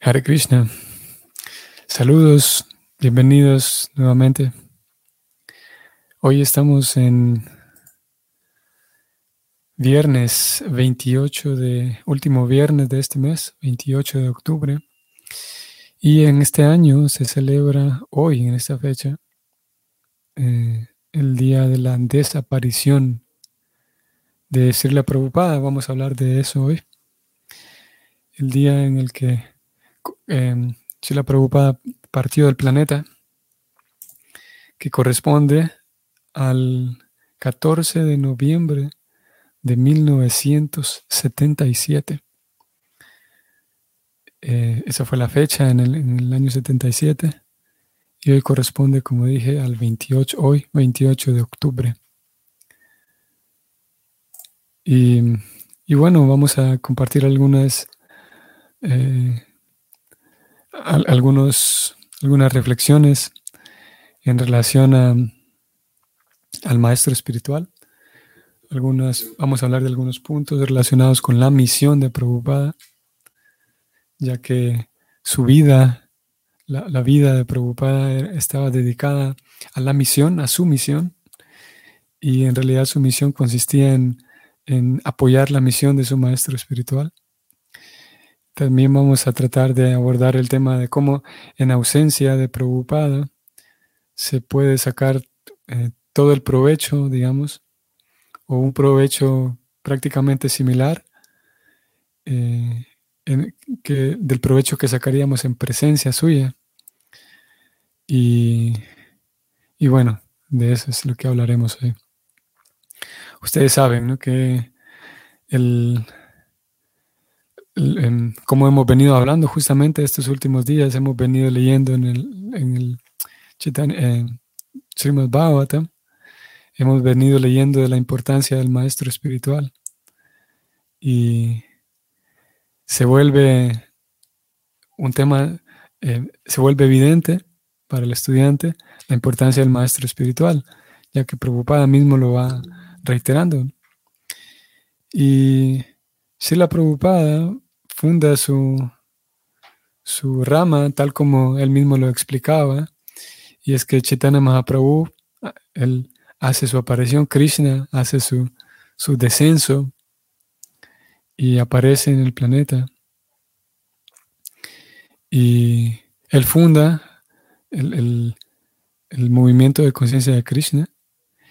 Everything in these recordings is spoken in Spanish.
Hare Krishna. Saludos, bienvenidos nuevamente. Hoy estamos en viernes 28 de, último viernes de este mes, 28 de octubre. Y en este año se celebra hoy, en esta fecha, eh, el día de la desaparición de Srila Prabhupada. Vamos a hablar de eso hoy. El día en el que eh, la Prabhupada partió del planeta, que corresponde al 14 de noviembre de 1977. Eh, esa fue la fecha en el, año 77 y hoy corresponde, como dije, al 28, hoy 28 de octubre. Y, bueno, vamos a compartir algunas eh, algunos, algunas reflexiones en relación a, al maestro espiritual. Algunas, vamos a hablar de algunos puntos relacionados con la misión de Prabhupada, ya que su vida, la, vida de Prabhupada estaba dedicada a la misión, a su misión, y en realidad su misión consistía en, en apoyar la misión de su maestro espiritual. También vamos a tratar de abordar el tema de cómo en ausencia de Prabhupada se puede sacar eh, todo el provecho, digamos, o un provecho prácticamente similar eh, que, del provecho que sacaríamos en presencia suya. Y, y, bueno, de eso es lo que hablaremos hoy. Ustedes saben ¿no? que el, como hemos venido hablando justamente estos últimos días, hemos venido leyendo en el, en el Srimad Bhagavatam, hemos venido leyendo de la importancia del maestro espiritual. Y se vuelve un tema, eh, se vuelve evidente para el estudiante la importancia del maestro espiritual, ya que Prabhupada mismo lo va reiterando. Y si la Prabhupada funda su, su rama, tal como él mismo lo explicaba, y es que Chaitanya Mahaprabhu, él hace su aparición, Krishna hace su, su descenso y aparece en el planeta. Y él funda el, el movimiento de conciencia de Krishna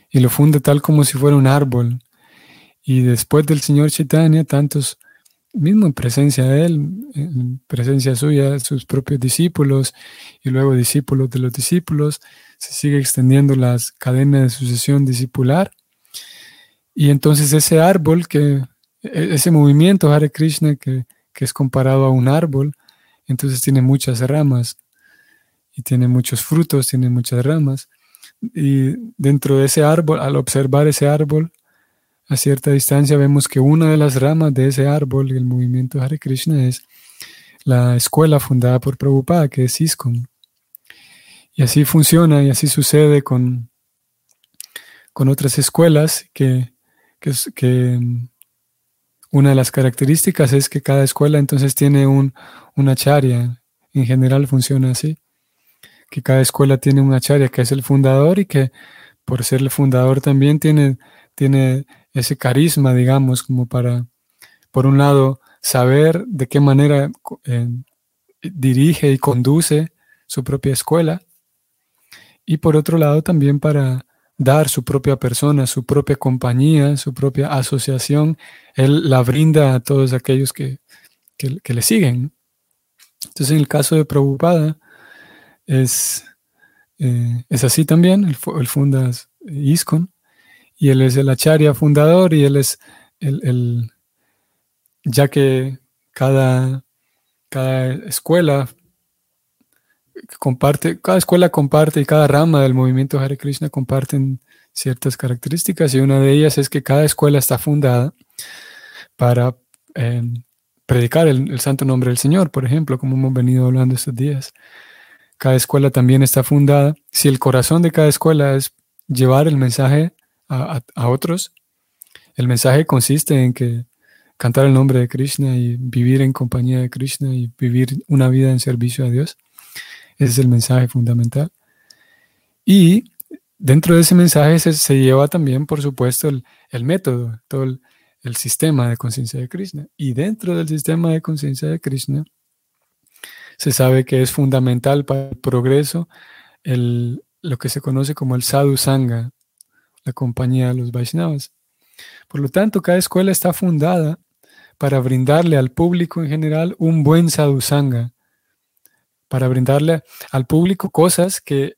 y lo funda tal como si fuera un árbol. Y después del Señor Chaitanya, tantos mismo en presencia de Él, en presencia suya, sus propios discípulos y luego discípulos de los discípulos, se sigue extendiendo las cadenas de sucesión discipular. Y entonces ese árbol, que, e, ese movimiento Hare Krishna que, que es comparado a un árbol, entonces tiene muchas ramas y tiene muchos frutos, tiene muchas ramas. Y dentro de ese árbol, al observar ese árbol, a cierta distancia vemos que una de las ramas de ese árbol del movimiento Hare Krishna es la escuela fundada por Prabhupada, que es ISKCON. Y así funciona y así sucede con, con otras escuelas que, que, una de las características es que cada escuela entonces tiene un, una charia. En general funciona así. Que cada escuela tiene una charia que es el fundador y que por ser el fundador también tiene, tiene ese carisma, digamos, como para, por un lado, saber de qué manera eh, dirige y conduce su propia escuela, y por otro lado también para dar su propia persona, su propia compañía, su propia asociación, él la brinda a todos aquellos que, le siguen. Entonces, en el caso de Prabhupada, es, eh, es así también, él, él funda ISKCON, y él es el acharya fundador y él es el, ya que cada, cada escuela comparte, cada escuela comparte y cada rama del movimiento Hare Krishna comparten ciertas características y una de ellas es que cada escuela está fundada para eh, predicar el, el, santo nombre del Señor, por ejemplo, como hemos venido hablando estos días. Cada escuela también está fundada. Si el corazón de cada escuela es llevar el mensaje a, otros. El mensaje consiste en que cantar el nombre de Krishna y vivir en compañía de Krishna y vivir una vida en servicio a Dios. Es el mensaje fundamental. Y dentro de ese mensaje se, lleva también, por supuesto, el, método, todo el, sistema de conciencia de Krishna. Y dentro del sistema de conciencia de Krishna, se sabe que es fundamental para el progreso el, lo que se conoce como el sadhu sangha, la compañía de los Vaishnavas. Por lo tanto, cada escuela está fundada para brindarle al público en general un buen sadhusanga, para brindarle al público cosas que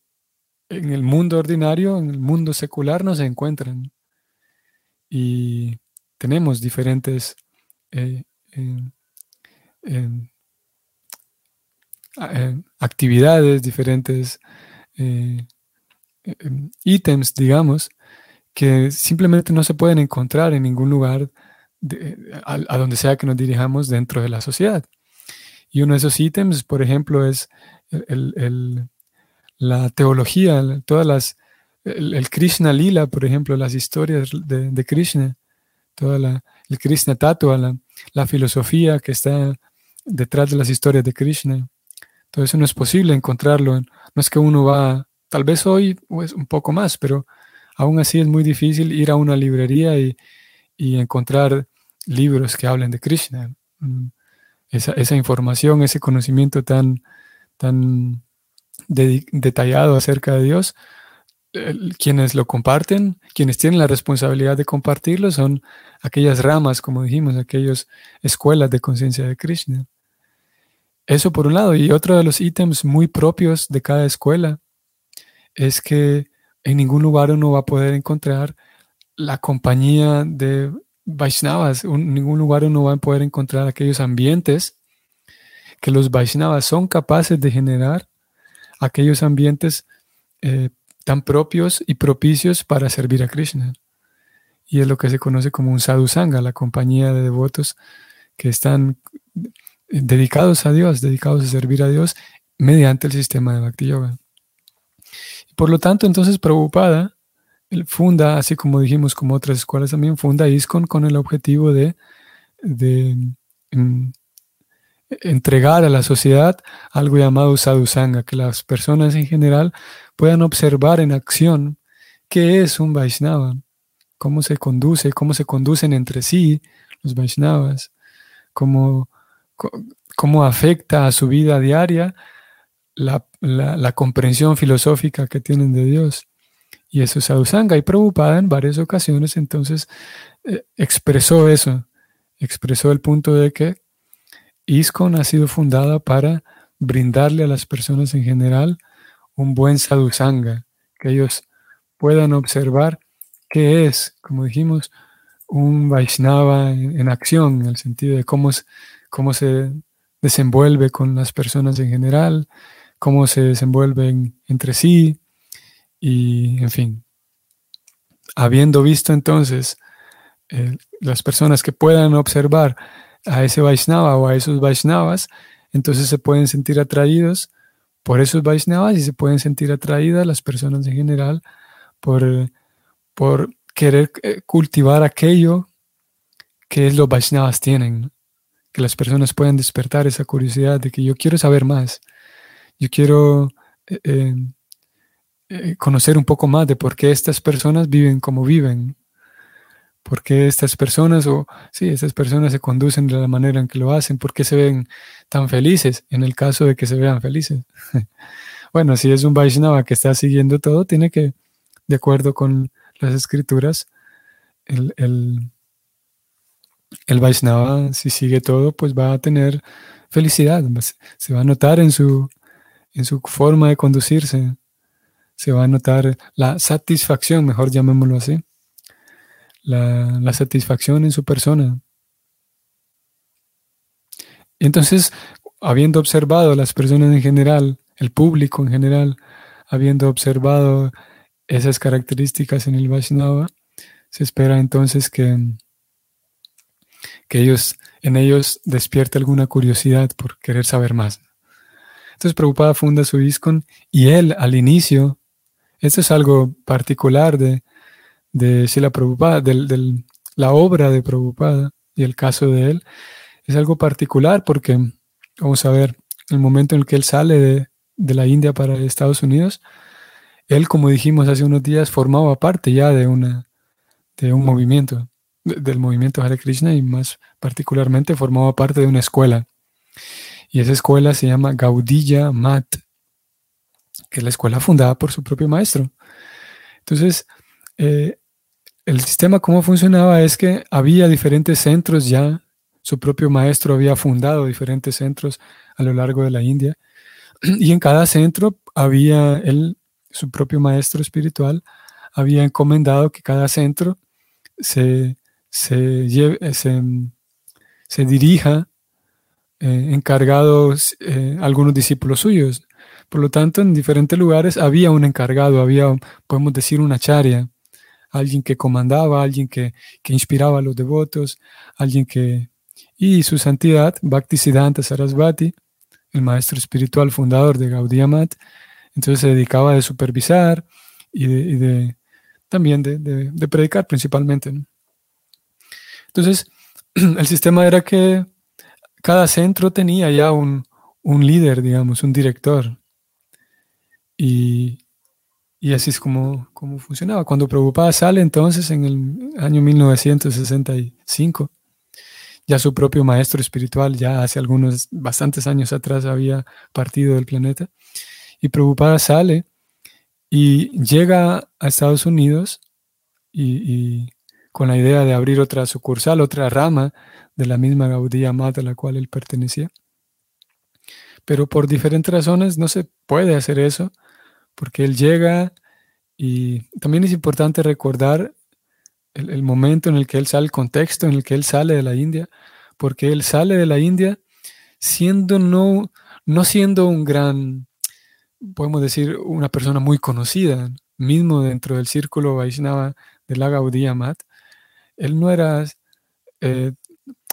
en el mundo ordinario, en el mundo secular no se encuentran. Y tenemos diferentes eh, actividades, diferentes eh, em, ítems, digamos, que simplemente no se pueden encontrar en ningún lugar a, donde sea que nos dirijamos dentro de la sociedad. Y uno de esos ítems, por ejemplo, es la teología, todas las, el, Krishna Lila, por ejemplo, las historias de, Krishna, toda la, el Krishna Tattva, la, la filosofía que está detrás de las historias de Krishna. Todo eso no es posible encontrarlo. No es que uno va, tal vez hoy pues, un poco más, pero aún así es muy difícil ir a una librería y, encontrar libros que hablen de Krishna. Mm, esa, información, ese conocimiento tan, tan detallado acerca de Dios, quienes lo comparten, quienes tienen la responsabilidad de compartirlo son aquellas ramas, como dijimos, aquellas escuelas de conciencia de Krishna. Eso por un lado. Y otro de los ítems muy propios de cada escuela es que en ningún lugar uno va a poder encontrar la compañía de Vaishnavas, en ningún lugar uno va a poder encontrar aquellos ambientes que los Vaishnavas son capaces de generar, aquellos ambientes eh, tan propios y propicios para servir a Krishna. Y es lo que se conoce como un sadhusanga, la compañía de devotos que están dedicados a Dios, dedicados a servir a Dios mediante el sistema de Bhakti Yoga. Por lo tanto, entonces Prabhupada funda, así como dijimos, como otras escuelas también, funda ISKCON con el objetivo de, mm, entregar a la sociedad algo llamado sadhusanga, que las personas en general puedan observar en acción qué es un Vaishnava, cómo se conduce, cómo se conducen entre sí los Vaishnavas, cómo, cómo afecta a su vida diaria la, comprensión filosófica que tienen de Dios. Y eso es Sadhusanga. Y Prabhupada en varias ocasiones entonces eh, expresó eso, expresó el punto de que ISKCON ha sido fundada para brindarle a las personas en general un buen sadhusanga, que ellos puedan observar qué es, como dijimos, un Vaishnava en, acción, en el sentido de cómo, cómo se desenvuelve con las personas en general, cómo se desenvuelven entre sí y, en fin. Habiendo visto entonces eh, las personas que puedan observar a ese Vaishnava o a esos Vaishnavas, entonces se pueden sentir atraídos por esos Vaishnavas y se pueden sentir atraídas las personas en general por, por querer eh, cultivar aquello que los Vaishnavas tienen. Que las personas puedan despertar esa curiosidad de que yo quiero saber más. Yo quiero eh, eh, eh, conocer un poco más de por qué estas personas viven como viven, por qué estas personas, o sí, estas personas se conducen de la manera en que lo hacen, por qué se ven tan felices, en el caso de que se vean felices. bueno, si es un Vaishnava que está siguiendo todo, tiene que, de acuerdo con las escrituras, el, el, el Vaishnava, si sigue todo, pues va a tener felicidad, se va a notar en su, en su forma de conducirse, se va a notar la satisfacción, mejor llamémoslo así, la, satisfacción en su persona. entonces, habiendo observado a las personas en general, el público en general, habiendo observado esas características en el Vaishnava, se espera entonces que, que ellos, en ellos despierte alguna curiosidad por querer saber más. Entonces Prabhupada funda su ISKCON y él al inicio, esto es algo particular de, de Sila Prabhupada, de la obra de Prabhupada, Y el caso de él es algo particular porque, vamos a ver, el momento en el que él sale de, de la India para Estados Unidos, él, como dijimos hace unos días, formaba parte ya de, una, de un movimiento, del movimiento Hare Krishna y más particularmente formaba parte de una escuela. Y esa escuela se llama Gaudiya Mat, que es la escuela fundada por su propio maestro. Entonces, eh, el sistema cómo funcionaba es que había diferentes centros ya, su propio maestro había fundado diferentes centros a lo largo de la India, y en cada centro había él, su propio maestro espiritual, había encomendado que cada centro se, se, se dirija eh, encargados eh, algunos discípulos suyos. Por lo tanto, en diferentes lugares había un encargado, había, podemos decir, una charia, alguien que comandaba, alguien que, inspiraba a los devotos, alguien que... Y su santidad, Bhaktisiddhanta Sarasvati, el maestro espiritual fundador de Gaudiya Mat, entonces se dedicaba a supervisar y de, también de, predicar principalmente. Entonces, el sistema era que cada centro tenía ya un, líder, digamos, un director. Y, así es como, como, funcionaba. Cuando Prabhupada sale entonces en el año 1965, ya su propio maestro espiritual, ya hace algunos, bastantes años atrás había partido del planeta, y Prabhupada sale y llega a Estados Unidos y con la idea de abrir otra sucursal, otra rama de la misma Gaudía Mata a la cual él pertenecía. Pero por diferentes razones no se puede hacer eso, porque él llega y también es importante recordar el, momento en el que él sale, el contexto en el que él sale de la India, porque él sale de la India siendo no, no siendo un gran, podemos decir, una persona muy conocida, mismo dentro del círculo Vaishnava de la Gaudía Mat, él no era eh,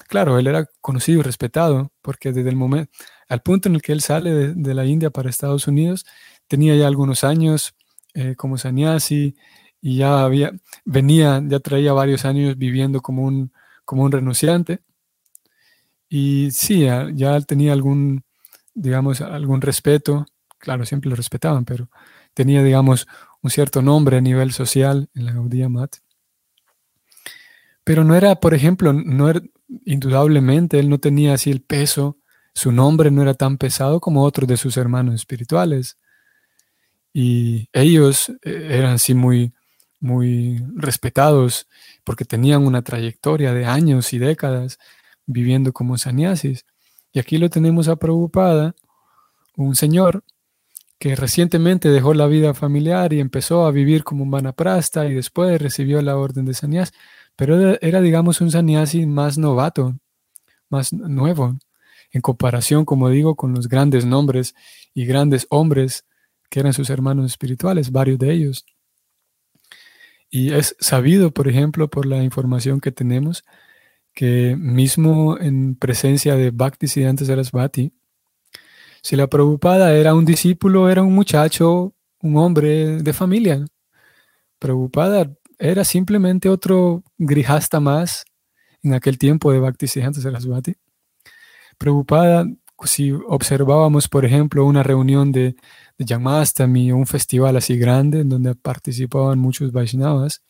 claro, él era conocido y respetado porque desde el momento, al punto en el que él sale de, la India para Estados Unidos, tenía ya algunos años eh, como sannyasi y ya había, venía, ya traía varios años viviendo como un, como un renunciante. Y sí, ya, ya tenía algún, digamos, algún respeto, claro, siempre lo respetaban, pero tenía, digamos, un cierto nombre a nivel social en la Gaudiya Mat. Pero no era, por ejemplo, no era, indudablemente él no tenía así el peso, su nombre no era tan pesado como otros de sus hermanos espirituales. Y ellos eh, eran así muy, muy respetados porque tenían una trayectoria de años y décadas viviendo como sannyasis. Y aquí lo tenemos a un señor que recientemente dejó la vida familiar y empezó a vivir como un vanaprasta y después recibió la orden de sannyas pero era, digamos, un sannyasi más novato, más nuevo, en comparación, como digo, con los grandes nombres y grandes hombres que eran sus hermanos espirituales, varios de ellos. Y es sabido, por ejemplo, por la información que tenemos, que mismo en presencia de Bhakti Siddhanta Sarasvati, si la Prabhupada era un discípulo, era un muchacho, un hombre de familia. Prabhupada era simplemente otro grijasta más en aquel tiempo de Bhaktisiddhanta Sarasvati. Preocupada, si observábamos, por ejemplo, una reunión de, de o un festival así grande en donde participaban muchos Vaishnavas,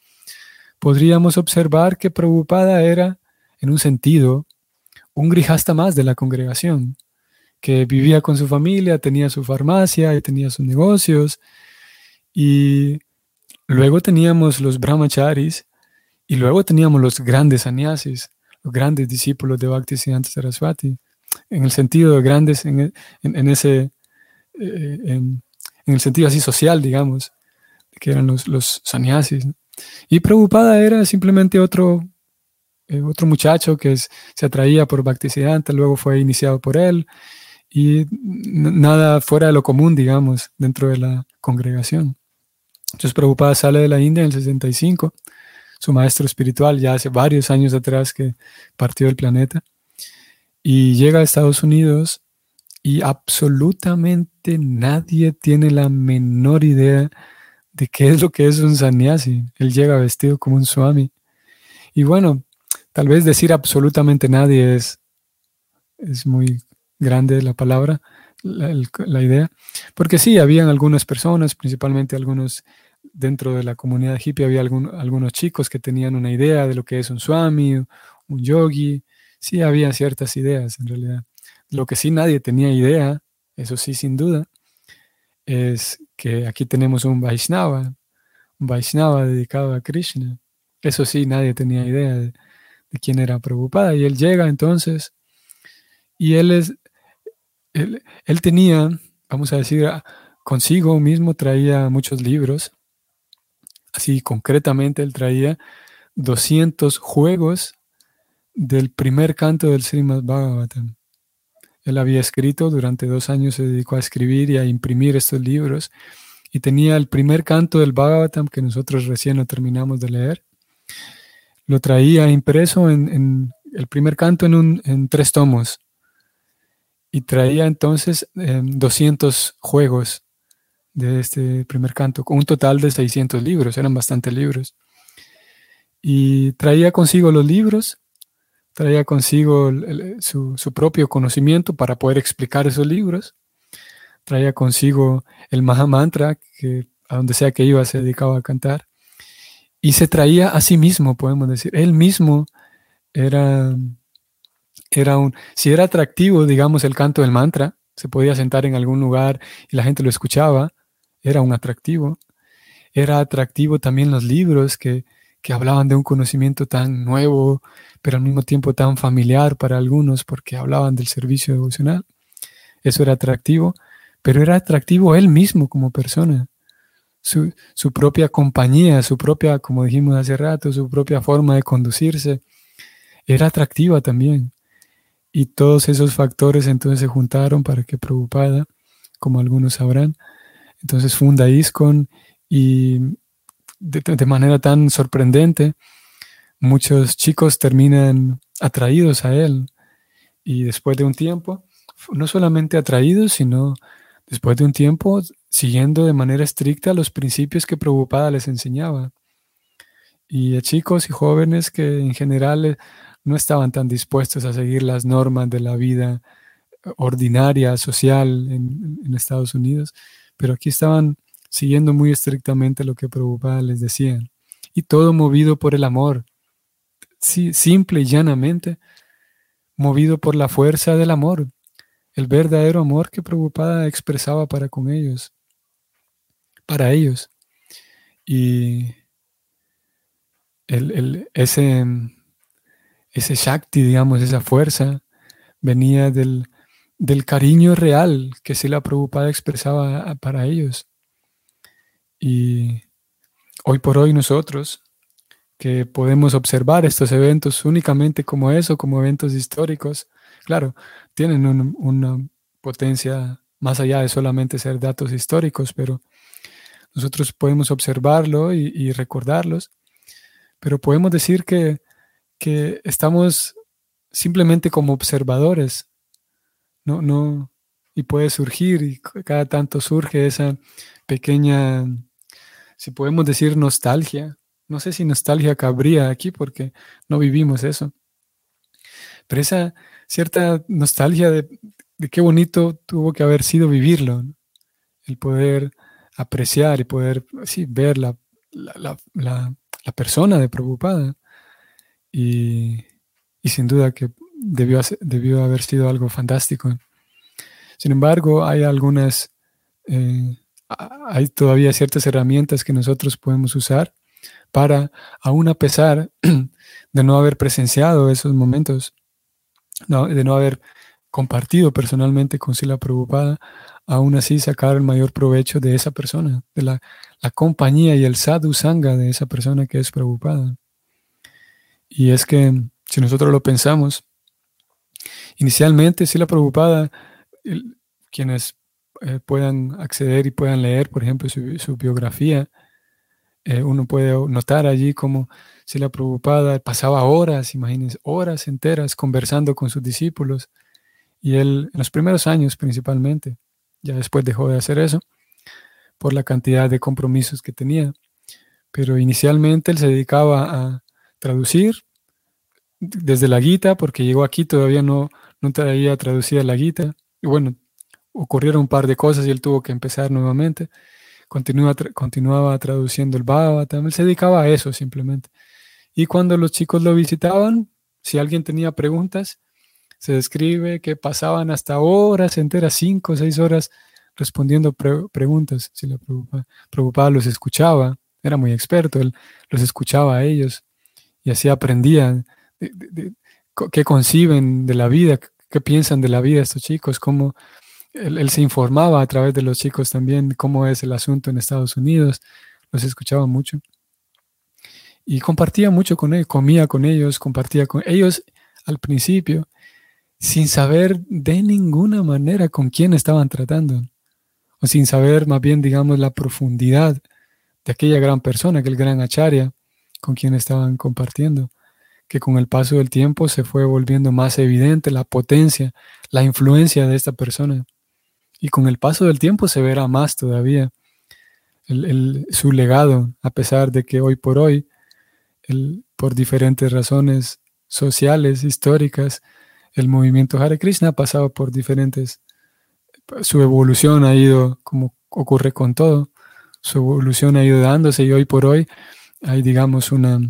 podríamos observar que Prabhupada era, en un sentido, un grijasta más de la congregación, que vivía con su familia, tenía su farmacia y tenía sus negocios, y Luego teníamos los brahmacharis y luego teníamos los grandes sannyasis, los grandes discípulos de Bhaktisiddhanta Saraswati, en el sentido de grandes, en, ese, eh, en, el sentido así social, digamos, que eran los, los sannyasis. Y Prabhupada era simplemente otro, eh, otro muchacho que se atraía por Bhaktisiddhanta, luego fue iniciado por él, y nada fuera de lo común, digamos, dentro de la congregación. Entonces Prabhupada sale de la India en el 65, su maestro espiritual ya hace varios años atrás que partió del planeta, y llega a Estados Unidos y absolutamente nadie tiene la menor idea de qué es lo que es un sannyasi. Él llega vestido como un swami. Y bueno, tal vez decir absolutamente nadie es, es muy grande la palabra, la, idea, porque sí, habían algunas personas, principalmente algunos dentro de la comunidad hippie, había algunos chicos que tenían una idea de lo que es un swami, un yogi, sí, había ciertas ideas en realidad. Lo que sí nadie tenía idea, eso sí, sin duda, es que aquí tenemos un Vaishnava, un Vaishnava dedicado a Krishna. Eso sí, nadie tenía idea de, de quién era Prabhupada. Y él llega entonces, y él es, él, tenía, vamos a decir, consigo mismo traía muchos libros. Así concretamente él traía 200 juegos del primer canto del Srimad Bhagavatam. Él había escrito, durante dos años se dedicó a escribir y a imprimir estos libros y tenía el primer canto del Bhagavatam que nosotros recién lo terminamos de leer. Lo traía impreso en, el primer canto en, en tres tomos y traía entonces 200 em, juegos de este primer canto, con un total de 600 libros, eran bastantes libros. Y traía consigo los libros, traía consigo su, propio conocimiento para poder explicar esos libros, traía consigo el Mahamantra, que a donde sea que iba se dedicaba a cantar, y se traía a sí mismo, podemos decir, él mismo era era un, si era atractivo, digamos, el canto del mantra, se podía sentar en algún lugar y la gente lo escuchaba, era un atractivo. Era atractivo también los libros que, que hablaban de un conocimiento tan nuevo, pero al mismo tiempo tan familiar para algunos porque hablaban del servicio devocional. Eso era atractivo, pero era atractivo él mismo como persona. Su, su, propia compañía, su propia, como dijimos hace rato, su propia forma de conducirse, era atractiva también. Y todos esos factores entonces se juntaron para que Prabhupada, como algunos sabrán, entonces funda ISKCON y de, manera tan sorprendente, muchos chicos terminan atraídos a él. Y después de un tiempo, no solamente atraídos, sino después de un tiempo siguiendo de manera estricta los principios que Prabhupada les enseñaba. Y a chicos y jóvenes que en general no estaban tan dispuestos a seguir las normas de la vida ordinaria, social en, Estados Unidos, pero aquí estaban siguiendo muy estrictamente lo que Prabhupada les decía. Y todo movido por el amor, sí, simple y llanamente, movido por la fuerza del amor, el verdadero amor que Prabhupada expresaba para con ellos, para ellos. Y el, ese ese Shakti, digamos, esa fuerza, venía del, cariño real que la Prabhupada expresaba para ellos. Y hoy por hoy nosotros, que podemos observar estos eventos únicamente como eso, como eventos históricos, claro, tienen una potencia más allá de solamente ser datos históricos, pero nosotros podemos observarlo y recordarlos, pero podemos decir que que estamos simplemente como observadores, no, no, y puede surgir, y cada tanto surge esa pequeña, si podemos decir nostalgia, no sé si nostalgia cabría aquí porque no vivimos eso, pero esa cierta nostalgia de, qué bonito tuvo que haber sido vivirlo, el poder apreciar y poder ver la, la, la, la persona de preocupada y, sin duda que debió, debió, haber sido algo fantástico. Sin embargo, hay algunas, eh, hay todavía ciertas herramientas que nosotros podemos usar para, aún a pesar de no haber presenciado esos momentos, de no haber compartido personalmente con Sila Prabhupada, aún así sacar el mayor provecho de esa persona, de la, la compañía y el sadhu sangha de esa persona que es Prabhupada. Y es que si nosotros lo pensamos, inicialmente sí la preocupada, quienes eh, puedan acceder y puedan leer, por ejemplo, su, biografía, eh, uno puede notar allí como si la preocupada pasaba horas, imagínense, horas enteras conversando con sus discípulos. Y él, en los primeros años principalmente, ya después dejó de hacer eso, por la cantidad de compromisos que tenía. Pero inicialmente él se dedicaba a traducir desde la Gita, porque llegó aquí, todavía no, no traía traducida la Gita. Y bueno, ocurrieron un par de cosas y él tuvo que empezar nuevamente. Continuaba traduciendo el Bhagavatam, él se dedicaba a eso simplemente. Y cuando los chicos lo visitaban, si alguien tenía preguntas, se describe que pasaban hasta horas enteras, cinco o seis horas, respondiendo preguntas. Si la preocupada los escuchaba, era muy experto, él los escuchaba a ellos y así aprendía qué conciben de la vida, qué piensan de la vida estos chicos, cómo él, se informaba a través de los chicos también cómo es el asunto en Estados Unidos, los escuchaba mucho. Y compartía mucho con ellos, comía con ellos, compartía con ellos al principio, sin saber de ninguna manera con quién estaban tratando, o sin saber más bien, digamos, la profundidad de aquella gran persona, aquel gran acharya con quien estaban compartiendo, que con el paso del tiempo se fue volviendo más evidente la potencia, la influencia de esta persona. Y con el paso del tiempo se verá más todavía su legado, a pesar de que hoy por hoy, por diferentes razones sociales, históricas, el movimiento Hare Krishna ha pasado por diferentes, su evolución ha ido, como ocurre con todo, su evolución ha ido dándose y hoy por hoy hay, digamos, una,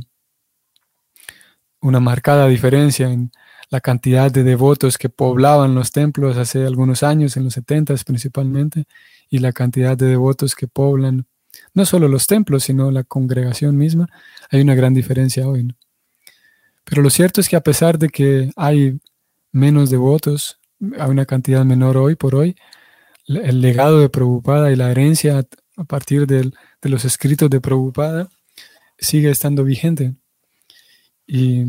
una marcada diferencia en la cantidad de devotos que poblaban los templos hace algunos años, en los 70 principalmente, y la cantidad de devotos que poblan no solo los templos, sino la congregación misma, hay una gran diferencia hoy. Pero lo cierto es que a pesar de que hay menos devotos, hay una cantidad menor hoy por hoy, el legado de Prabhupada y la herencia a partir de los escritos de Prabhupada sigue estando vigente. Y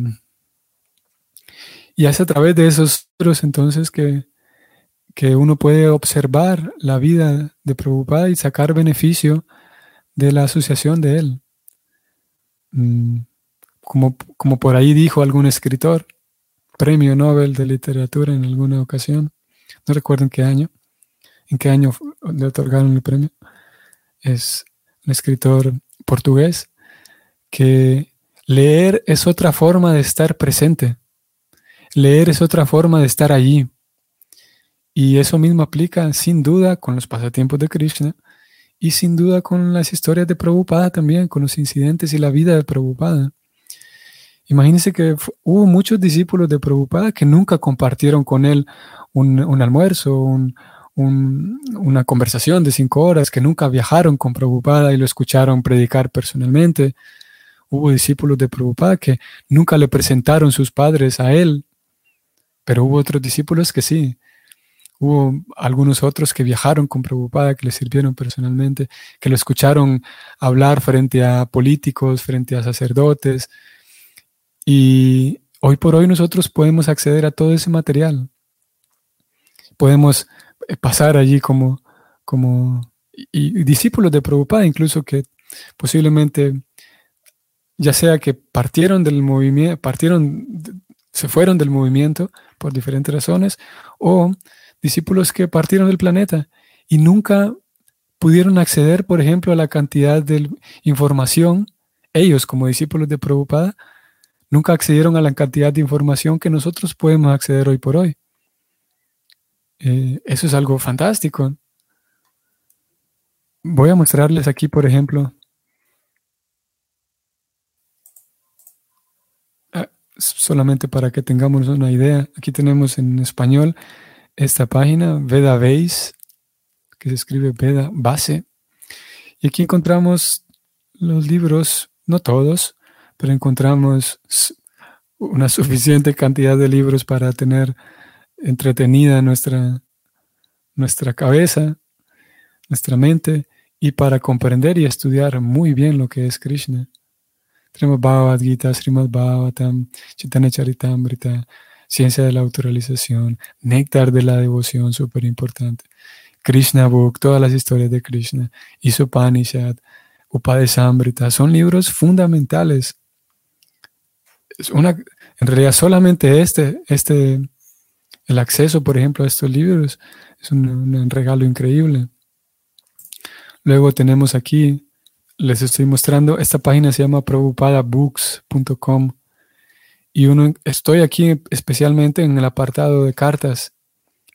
y es a través de esos libros entonces que, uno puede observar la vida de Prabhupada y sacar beneficio de la asociación de él. Mm, como, como por ahí dijo algún escritor, premio Nobel de literatura en alguna ocasión, no recuerdo en qué año, en qué año le otorgaron el premio, es un escritor portugués, que leer es otra forma de estar presente. Leer es otra forma de estar allí. Y eso mismo aplica sin duda con los pasatiempos de Krishna y sin duda con las historias de Prabhupada también, con los incidentes y la vida de Prabhupada. Imagínense que hubo muchos discípulos de Prabhupada que nunca compartieron con él un, almuerzo, una conversación de cinco horas, que nunca viajaron con Prabhupada y lo escucharon predicar personalmente. Hubo discípulos de Prabhupada que nunca le presentaron sus padres a él pero hubo otros discípulos que sí. Hubo algunos otros que viajaron con Prabhupada, que le sirvieron personalmente, que lo escucharon hablar frente a políticos, frente a sacerdotes. Y hoy por hoy nosotros podemos acceder a todo ese material. Podemos eh, pasar allí como, como y, discípulos de Prabhupada, incluso que posiblemente, ya sea que partieron del movimiento, partieron se fueron del movimiento por diferentes razones, o discípulos que partieron del planeta y nunca pudieron acceder, por ejemplo, a la cantidad de información, ellos como discípulos de Prabhupada, nunca accedieron a la cantidad de información que nosotros podemos acceder hoy por hoy. Eh, eso es algo fantástico. Voy a mostrarles aquí, por ejemplo, solamente para que tengamos una idea, aquí tenemos en español esta página, Veda Base, que se escribe Veda Base. Y aquí encontramos los libros, no todos, pero encontramos una suficiente cantidad de libros para tener entretenida nuestra, nuestra cabeza, nuestra mente, y para comprender y estudiar muy bien lo que es Krishna. Tenemos Bhagavad Gita, Srimad Bhagavatam, Chaitanya Charitamrita, Ciencia de la Autoralización, Néctar de la Devoción, súper importante. Krishna Book, todas las historias de Krishna, Isopanishad, Upadesamrita, son libros fundamentales. Es una, en realidad solamente este, este, el acceso, por ejemplo, a estos libros es un regalo increíble. Luego tenemos aquí les estoy mostrando, esta página se llama prabhupadabooks.com Y uno, estoy aquí especialmente en el apartado de cartas.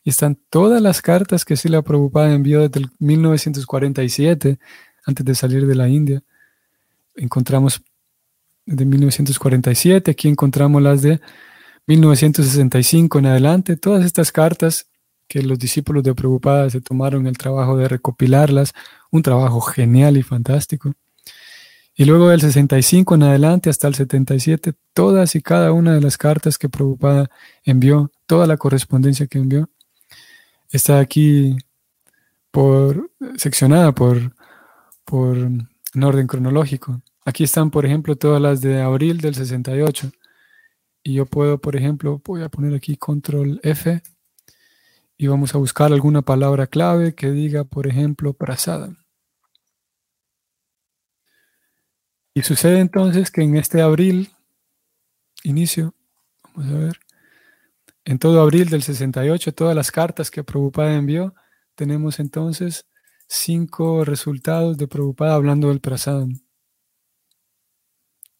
Y están todas las cartas que Sila Prabhupada envió desde el 1947, antes de salir de la India. Encontramos de 1947, aquí encontramos las de 1965 en adelante, todas estas cartas que los discípulos de Prabhupada se tomaron el trabajo de recopilarlas, un trabajo genial y fantástico. Y luego del 65 en adelante hasta el 77, todas y cada una de las cartas que Prabhupada envió, toda la correspondencia que envió, está aquí por seccionada por, por en orden cronológico. Aquí están, por ejemplo, todas las de abril del 68. Y yo puedo, por ejemplo, voy a poner aquí control F y vamos a buscar alguna palabra clave que diga, por ejemplo, prasada. Y sucede entonces que en este abril, inicio, vamos a ver, en todo abril del 68, todas las cartas que Prabhupada envió, tenemos entonces cinco resultados de Prabhupada hablando del prasada.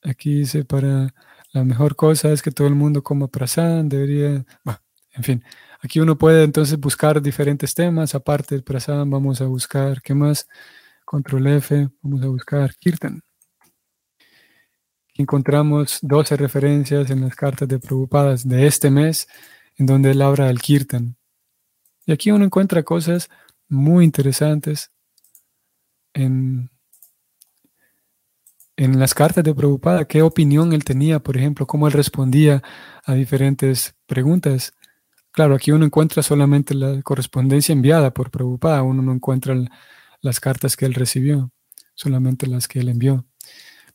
Aquí dice para la mejor cosa es que todo el mundo coma prasad, debería, bueno, en fin, aquí uno puede entonces buscar diferentes temas, aparte del prasad vamos a buscar, ¿qué más? Control F, vamos a buscar Kirtan. Encontramos 12 referencias en las cartas de Prabhupadas de este mes en donde él habla del Kirtan. Y aquí uno encuentra cosas muy interesantes en en las cartas de Prabhupada, qué opinión él tenía, por ejemplo, cómo él respondía a diferentes preguntas. Claro, aquí uno encuentra solamente la correspondencia enviada por Prabhupada, uno no encuentra las cartas que él recibió, solamente las que él envió.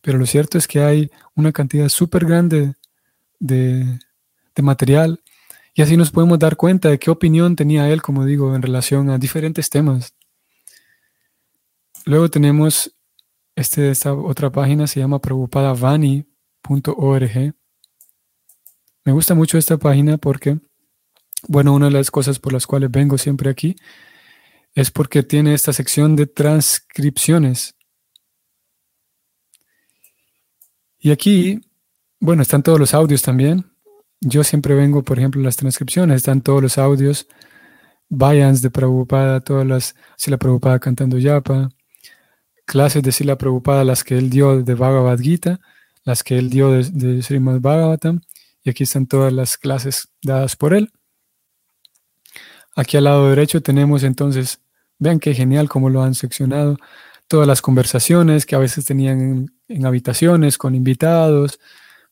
Pero lo cierto es que hay una cantidad súper grande de, material y así nos podemos dar cuenta de qué opinión tenía él, como digo, en relación a diferentes temas. Luego tenemos este, esta otra página se llama preocupadavani.org. Me gusta mucho esta página porque, bueno, una de las cosas por las cuales vengo siempre aquí es porque tiene esta sección de transcripciones. Y aquí, bueno, están todos los audios también. Yo siempre vengo, por ejemplo, las transcripciones, están todos los audios, Vayans de Prabhupada, todas las, si la Prabhupada cantando yapa, clases de Sila Prabhupada, las que él dio de Bhagavad Gita, las que él dio de, de Srimad Bhagavatam, y aquí están todas las clases dadas por él. Aquí al lado derecho tenemos entonces, vean qué genial cómo lo han seccionado, todas las conversaciones que a veces tenían en, habitaciones con invitados,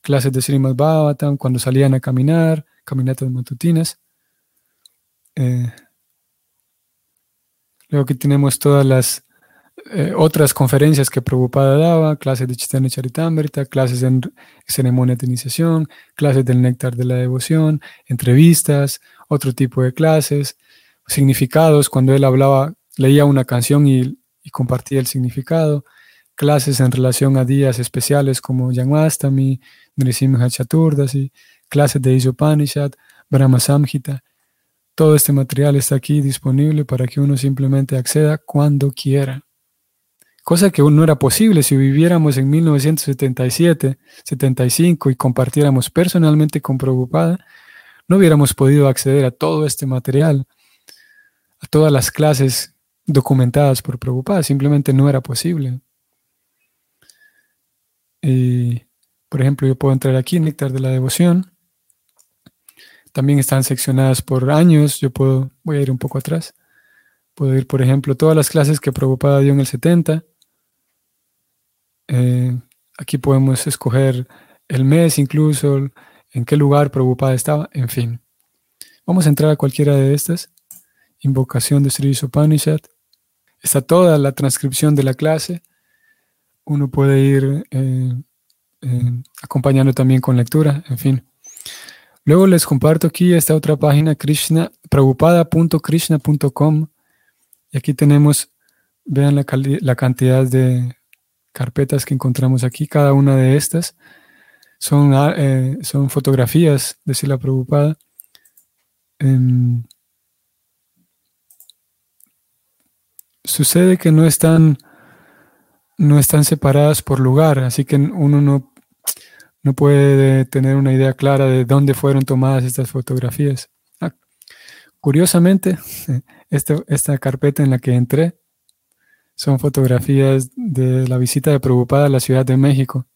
clases de Srimad Bhagavatam, cuando salían a caminar, caminatas matutinas. Eh, luego aquí tenemos todas las eh, otras conferencias que Prabhupada daba, clases de Chaitanya Charitamrita, clases en ceremonia de iniciación, clases del néctar de la devoción, entrevistas, otro tipo de clases, significados, cuando él hablaba, leía una canción y, compartía el significado, clases en relación a días especiales como Janmastami, Nrisimha Chaturdasi, clases de Isopanishad, Brahma Samhita. Todo este material está aquí disponible para que uno simplemente acceda cuando quiera cosa que no era posible si viviéramos en 1977, 75 y compartiéramos personalmente con Prabhupada, no hubiéramos podido acceder a todo este material, a todas las clases documentadas por Prabhupada, simplemente no era posible. Por ejemplo, yo puedo entrar aquí, Néctar de la Devoción. También están seccionadas por años. Yo puedo, voy a ir un poco atrás. Puedo ir, por ejemplo, todas las clases que Prabhupada dio en el 70, eh, aquí podemos escoger el mes incluso, en qué lugar Prabhupada estaba, en fin. Vamos a entrar a cualquiera de estas. Invocación de Sri Upanishad. Está toda la transcripción de la clase. Uno puede ir eh, eh, acompañando también con lectura, en fin. Luego les comparto aquí esta otra página, Krishna, prabhupada.krishna.com. Y aquí tenemos, vean la, la cantidad de carpetas que encontramos aquí, cada una de estas son, ah, eh, son fotografías de Sila Prabhupada. Em, sucede que no están, no están separadas por lugar, así que uno no, no puede tener una idea clara de dónde fueron tomadas estas fotografías. Ah, curiosamente, este, esta carpeta en la que entré son fotografías de la visita de Preocupada a la Ciudad de México.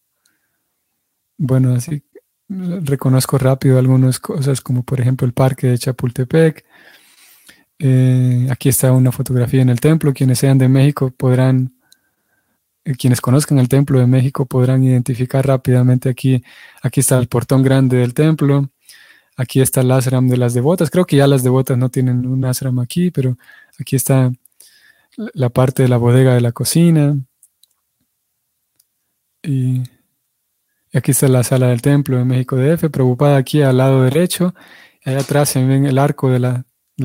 Bueno, así reconozco rápido algunas cosas, como por ejemplo el parque de Chapultepec. Eh, aquí está una fotografía en el templo. Quienes sean de México podrán, eh, quienes conozcan el templo de México podrán identificar rápidamente aquí. Aquí está el portón grande del templo. Aquí está el ashram de las devotas. Creo que ya las devotas no tienen un ashram aquí, pero aquí está la parte de la bodega de la cocina. Y aquí está la sala del templo de México DF, preocupada aquí al lado derecho. Allá atrás se ven el arco de la,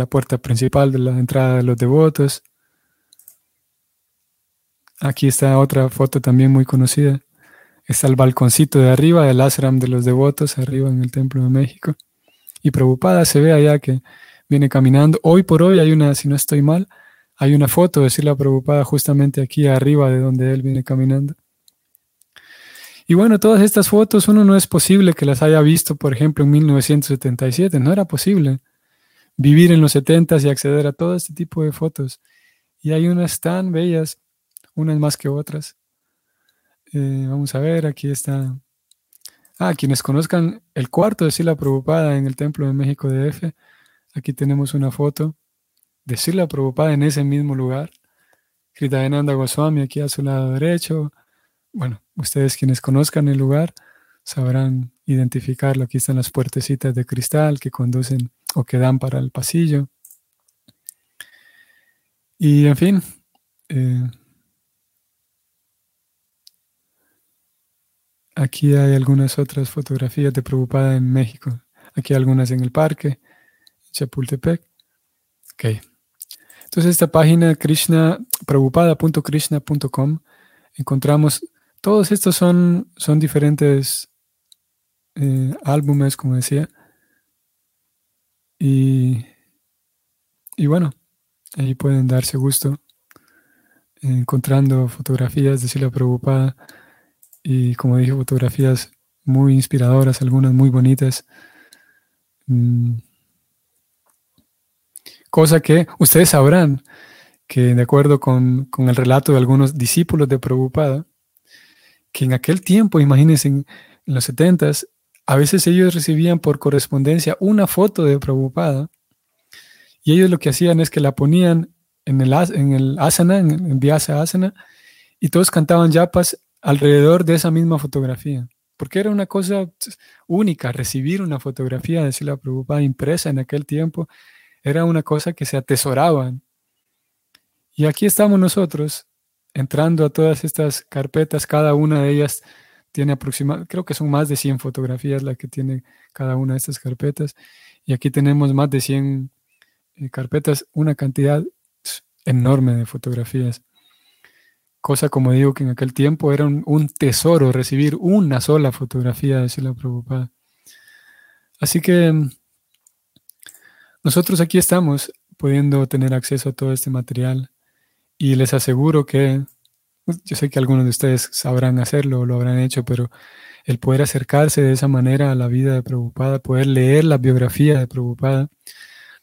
puerta principal de la entrada de los devotos. Aquí está otra foto también muy conocida. Está el balconcito de arriba del ashram de los devotos, arriba en el Templo de México. Y preocupada se ve allá que viene caminando. Hoy por hoy hay una, si no estoy mal, hay una foto de Sila Preocupada justamente aquí arriba de donde él viene caminando. Y bueno, todas estas fotos uno no es posible que las haya visto, por ejemplo, en 1977. No era posible vivir en los 70 y acceder a todo este tipo de fotos. Y hay unas tan bellas, unas más que otras. Eh, vamos a ver, aquí está. Ah, quienes conozcan el cuarto de Sila Preocupada en el Templo de México de F, aquí tenemos una foto de Sila Prabhupada en ese mismo lugar. Kritayananda Goswami aquí a su lado derecho. Bueno, ustedes quienes conozcan el lugar sabrán identificarlo. Aquí están las puertecitas de cristal que conducen o que dan para el pasillo. Y en fin, eh, aquí hay algunas otras fotografías de Prabhupada en México. Aquí algunas en el parque, Chapultepec. Okay. Entonces, esta página krishna, encontramos, todos estos son, son diferentes eh, álbumes, como decía. Y, y bueno, ahí pueden darse gusto encontrando fotografías de Sila Prabhupada y como dije, fotografías muy inspiradoras, algunas muy bonitas. Mm, Cosa que ustedes sabrán que de acuerdo con, el relato de algunos discípulos de Prabhupada, que en aquel tiempo, imagínense, en, los setentas, a veces ellos recibían por correspondencia una foto de Prabhupada y ellos lo que hacían es que la ponían en el, en el asana, en el Vyasa asana, y todos cantaban yapas alrededor de esa misma fotografía. Porque era una cosa única recibir una fotografía de Sila Prabhupada impresa en aquel tiempo era una cosa que se atesoraban. Y aquí estamos nosotros entrando a todas estas carpetas, cada una de ellas tiene aproximadamente, creo que son más de 100 fotografías las que tiene cada una de estas carpetas. Y aquí tenemos más de 100 eh, carpetas, una cantidad enorme de fotografías. Cosa como digo que en aquel tiempo era un, tesoro recibir una sola fotografía de Sila Prabhupada. Así que nosotros aquí estamos pudiendo tener acceso a todo este material y les aseguro que, pues, yo sé que algunos de ustedes sabrán hacerlo o lo habrán hecho, pero el poder acercarse de esa manera a la vida de Prabhupada, poder leer la biografía de Prabhupada,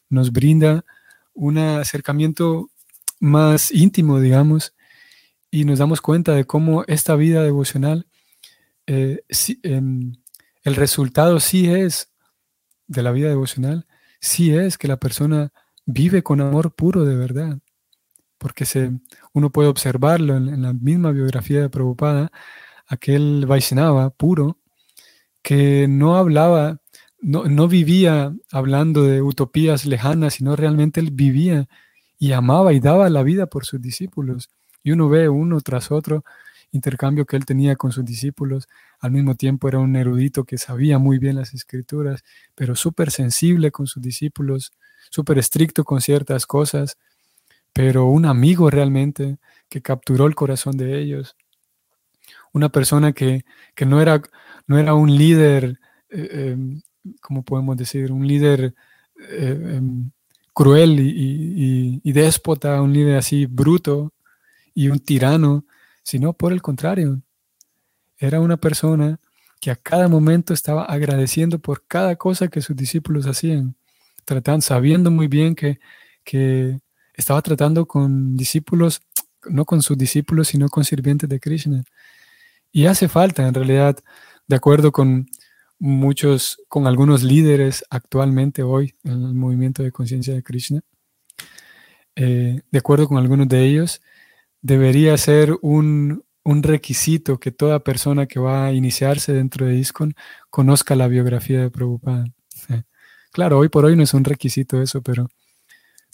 nos brinda un acercamiento más íntimo, digamos, y nos damos cuenta de cómo esta vida devocional, eh, em, el resultado sí es de la vida devocional, sí es que la persona vive con amor puro de verdad, porque se, uno puede observarlo en, la misma biografía de Prabhupada, aquel Vaishnava puro, que no hablaba, no, no vivía hablando de utopías lejanas, sino realmente él vivía y amaba y daba la vida por sus discípulos. Y uno ve uno tras otro intercambio que él tenía con sus discípulos. Al mismo tiempo era un erudito que sabía muy bien las escrituras, pero súper sensible con sus discípulos, súper estricto con ciertas cosas, pero un amigo realmente que capturó el corazón de ellos. Una persona que, no, era, no era un líder, eh, em, ¿cómo podemos decir? Un líder eh, em, cruel y déspota, un líder así bruto y un tirano, sino por el contrario. Era una persona que a cada momento estaba agradeciendo por cada cosa que sus discípulos hacían, tratando, sabiendo muy bien que, que estaba tratando con discípulos, no con sus discípulos, sino con sirvientes de Krishna. Y hace falta, en realidad, de acuerdo con muchos, con algunos líderes actualmente hoy en el movimiento de conciencia de Krishna, eh, de acuerdo con algunos de ellos, debería ser un, un, requisito que toda persona que va a iniciarse dentro de ISKCON conozca la biografía de Prabhupada. Claro, hoy por hoy no es un requisito eso, pero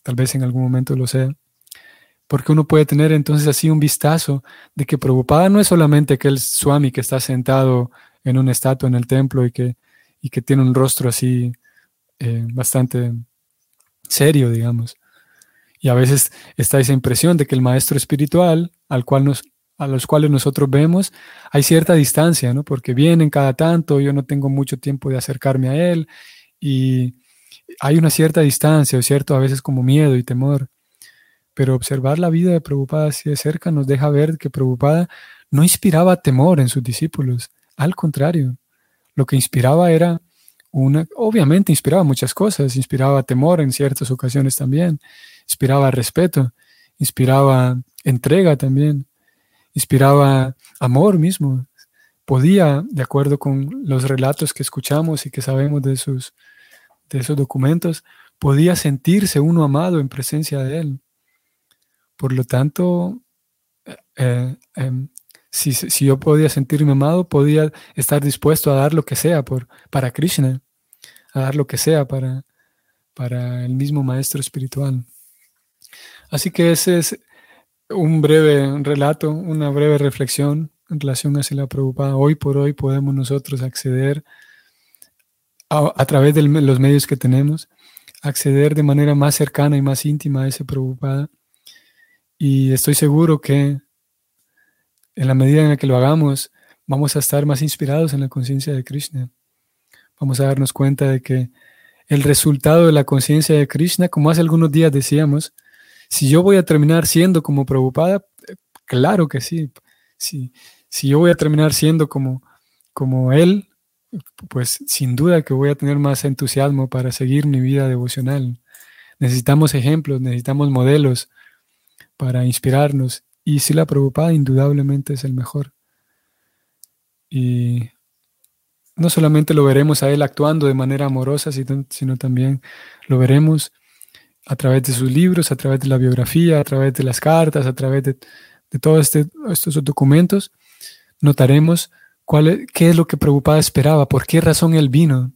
tal vez en algún momento lo sea. Porque uno puede tener entonces así un vistazo de que Prabhupada no es solamente aquel Swami que está sentado en una estatua en el templo y que, y que tiene un rostro así eh, bastante serio, digamos. Y a veces está esa impresión de que el maestro espiritual, al cual nos, a los cuales nosotros vemos, hay cierta distancia, ¿no? Porque vienen cada tanto, yo no tengo mucho tiempo de acercarme a él y hay una cierta distancia, cierto, a veces como miedo y temor. Pero observar la vida de Prabhupada así de cerca nos deja ver que Prabhupada no inspiraba temor en sus discípulos, al contrario, lo que inspiraba era una, obviamente inspiraba muchas cosas, inspiraba temor en ciertas ocasiones también, inspiraba respeto, inspiraba entrega también, inspiraba amor mismo. Podía, de acuerdo con los relatos que escuchamos y que sabemos de, sus, de esos documentos, podía sentirse uno amado en presencia de él. Por lo tanto, eh, eh, em, si, si, yo podía sentirme amado, podía estar dispuesto a dar lo que sea por, para Krishna, a dar lo que sea para, para el mismo maestro espiritual. Así que ese es un breve relato, una breve reflexión en relación a la preocupada. Hoy por hoy podemos nosotros acceder a, a través de los medios que tenemos, acceder de manera más cercana y más íntima a ese preocupada. Y estoy seguro que en la medida en la que lo hagamos, vamos a estar más inspirados en la conciencia de Krishna. Vamos a darnos cuenta de que el resultado de la conciencia de Krishna, como hace algunos días decíamos, si yo voy a terminar siendo como Prabhupada, claro que sí. Si, si yo voy a terminar siendo como, como él, pues sin duda que voy a tener más entusiasmo para seguir mi vida devocional. Necesitamos ejemplos, necesitamos modelos para inspirarnos y si la preocupada indudablemente es el mejor. Y no solamente lo veremos a él actuando de manera amorosa, sino, también lo veremos a través de sus libros, a través de la biografía, a través de las cartas, a través de, todos este, estos documentos. Notaremos cuál qué es lo que preocupada esperaba, por qué razón él vino,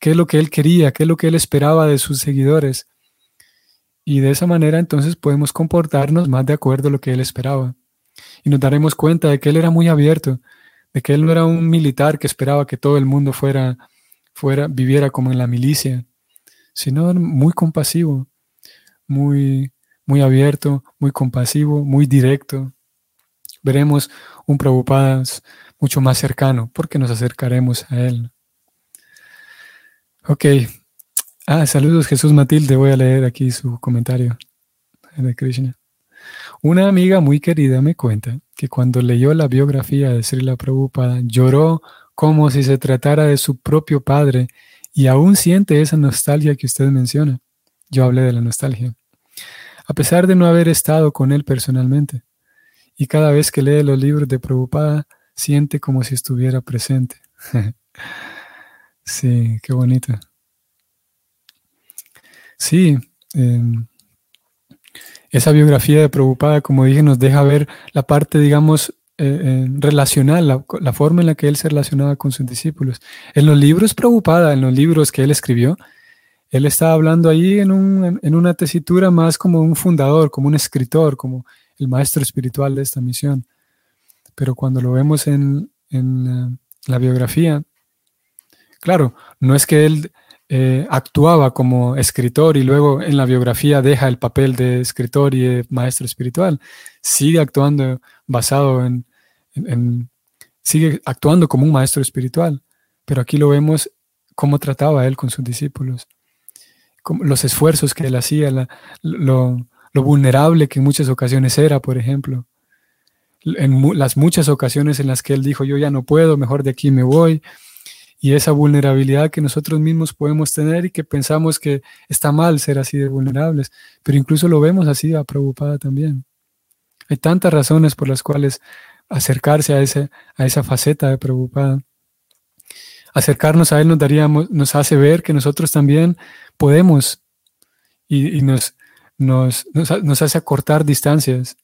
qué es lo que él quería, qué es lo que él esperaba de sus seguidores. Y de esa manera entonces podemos comportarnos más de acuerdo a lo que él esperaba. Y nos daremos cuenta de que él era muy abierto, de que él no era un militar que esperaba que todo el mundo fuera, fuera, viviera como en la milicia, sino muy compasivo, muy, muy abierto, muy compasivo, muy directo. Veremos un Prabhupada mucho más cercano porque nos acercaremos a él. Ok, Ah, saludos Jesús Matilde, voy a leer aquí su comentario de Krishna. Una amiga muy querida me cuenta que cuando leyó la biografía de Srila Prabhupada lloró como si se tratara de su propio padre y aún siente esa nostalgia que usted menciona. Yo hablé de la nostalgia. A pesar de no haber estado con él personalmente. Y cada vez que lee los libros de Prabhupada siente como si estuviera presente. sí, qué bonito. Sí, em, esa biografía de Prabhupada, como dije, nos deja ver la parte, digamos, eh, eh, relacional, la, forma en la que él se relacionaba con sus discípulos. En los libros Prabhupada, en los libros que él escribió, él estaba hablando ahí en, una tesitura más como un fundador, como un escritor, como el maestro espiritual de esta misión. Pero cuando lo vemos en, en la biografía, claro, no es que él eh, actuaba como escritor y luego en la biografía deja el papel de escritor y de maestro espiritual. Sigue actuando basado en, sigue actuando como un maestro espiritual, pero aquí lo vemos cómo trataba él con sus discípulos, los esfuerzos que él hacía, lo, vulnerable que en muchas ocasiones era, por ejemplo. en las muchas ocasiones en las que él dijo, yo ya no puedo, mejor de aquí me voy, y esa vulnerabilidad que nosotros mismos podemos tener y que pensamos que está mal ser así de vulnerables, pero incluso lo vemos así a preocupada también. Hay tantas razones por las cuales acercarse a, ese, a esa faceta de preocupada. Acercarnos a Él nos, daríamos, nos hace ver que nosotros también podemos y, nos, nos, nos hace acortar distancias.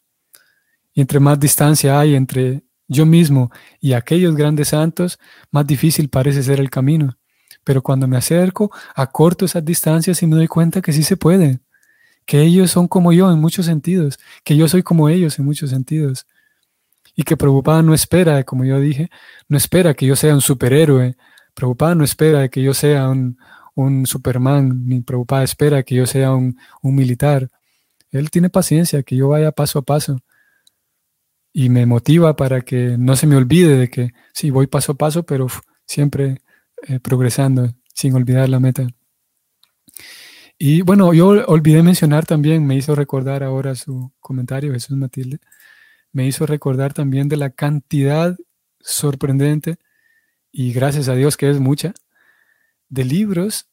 Y entre más distancia hay entre yo mismo y aquellos grandes santos, más difícil parece ser el camino. Pero cuando me acerco, acorto esas distancias y me doy cuenta que sí se puede, que ellos son como yo en muchos sentidos, que yo soy como ellos en muchos sentidos. Y que Preocupada no espera, como yo dije, no espera que yo sea un superhéroe, Preocupada no espera que yo sea un, un Superman, ni Preocupada espera que yo sea un, un militar. Él tiene paciencia, que yo vaya paso a paso y me motiva para que no se me olvide de que sí, voy paso a paso, pero siempre eh, progresando, sin olvidar la meta. Y bueno, yo olvidé mencionar también, me hizo recordar ahora su comentario, Jesús Matilde, me hizo recordar también de la cantidad sorprendente, y gracias a Dios que es mucha, de libros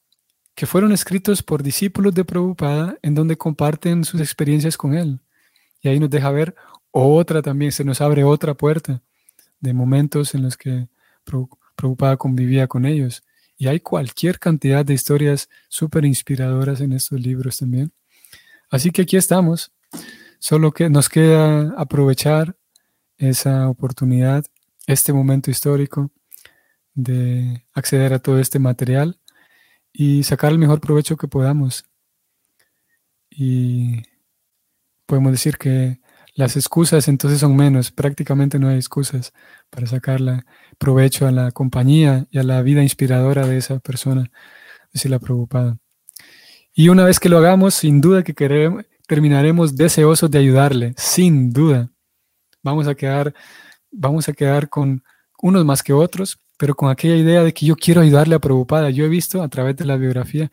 que fueron escritos por discípulos de Prabhupada en donde comparten sus experiencias con él. Y ahí nos deja ver otra también, se nos abre otra puerta de momentos en los que Prabhupada convivía con ellos. Y hay cualquier cantidad de historias súper inspiradoras en estos libros también. Así que aquí estamos. Solo que nos queda aprovechar esa oportunidad, este momento histórico de acceder a todo este material y sacar el mejor provecho que podamos. Y podemos decir que las excusas entonces son menos, prácticamente no hay excusas para sacarle provecho a la compañía y a la vida inspiradora de esa persona, decir la preocupada. Y una vez que lo hagamos, sin duda que queremos, terminaremos deseosos de ayudarle, sin duda. Vamos a quedar, vamos a quedar con unos más que otros, pero con aquella idea de que yo quiero ayudarle a preocupada. Yo he visto a través de la biografía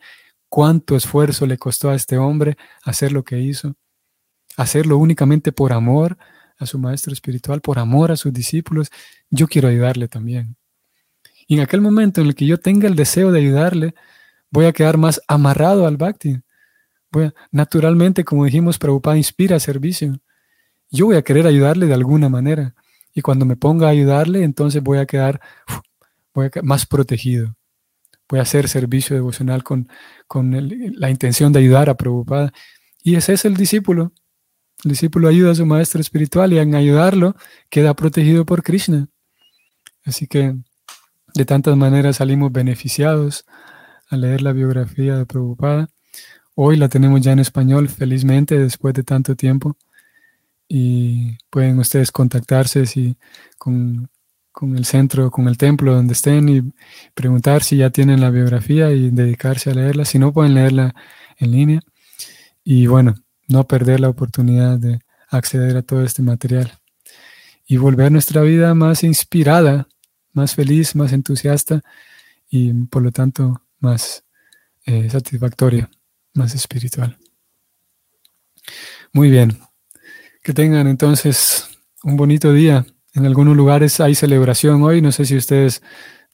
cuánto esfuerzo le costó a este hombre hacer lo que hizo hacerlo únicamente por amor a su maestro espiritual, por amor a sus discípulos, yo quiero ayudarle también. Y en aquel momento en el que yo tenga el deseo de ayudarle, voy a quedar más amarrado al bhakti. Voy naturalmente, como dijimos, Prabhupada inspira servicio. Yo voy a querer ayudarle de alguna manera. Y cuando me ponga a ayudarle, entonces voy a quedar voy más protegido. Voy a hacer servicio devocional con, con la intención de ayudar a Prabhupada. Y ese es el discípulo. El discípulo ayuda a su maestro espiritual y en ayudarlo queda protegido por Krishna. Así que de tantas maneras salimos beneficiados al leer la biografía de Prabhupada. Hoy la tenemos ya en español, felizmente, después de tanto tiempo. Y pueden ustedes contactarse si, con, con el centro, con el templo donde estén y preguntar si ya tienen la biografía y dedicarse a leerla. Si no, pueden leerla en línea. Y bueno, no perder la oportunidad de acceder a todo este material y volver nuestra vida más inspirada, más feliz, más entusiasta y por lo tanto más eh, satisfactoria, más espiritual. Muy bien, que tengan entonces un bonito día. En algunos lugares hay celebración hoy, no sé si ustedes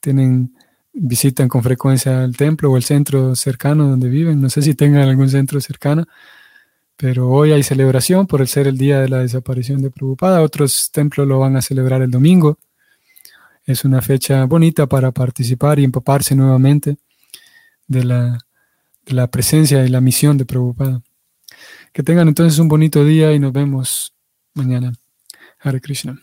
tienen visitan con frecuencia el templo o el centro cercano donde viven, no sé si tengan algún centro cercano pero hoy hay celebración por el ser el día de la desaparición de Prabhupada. Otros templos lo van a celebrar el domingo. Es una fecha bonita para participar y empaparse nuevamente de la, de la presencia y la misión de Prabhupada. Que tengan entonces un bonito día y nos vemos mañana. Hare Krishna.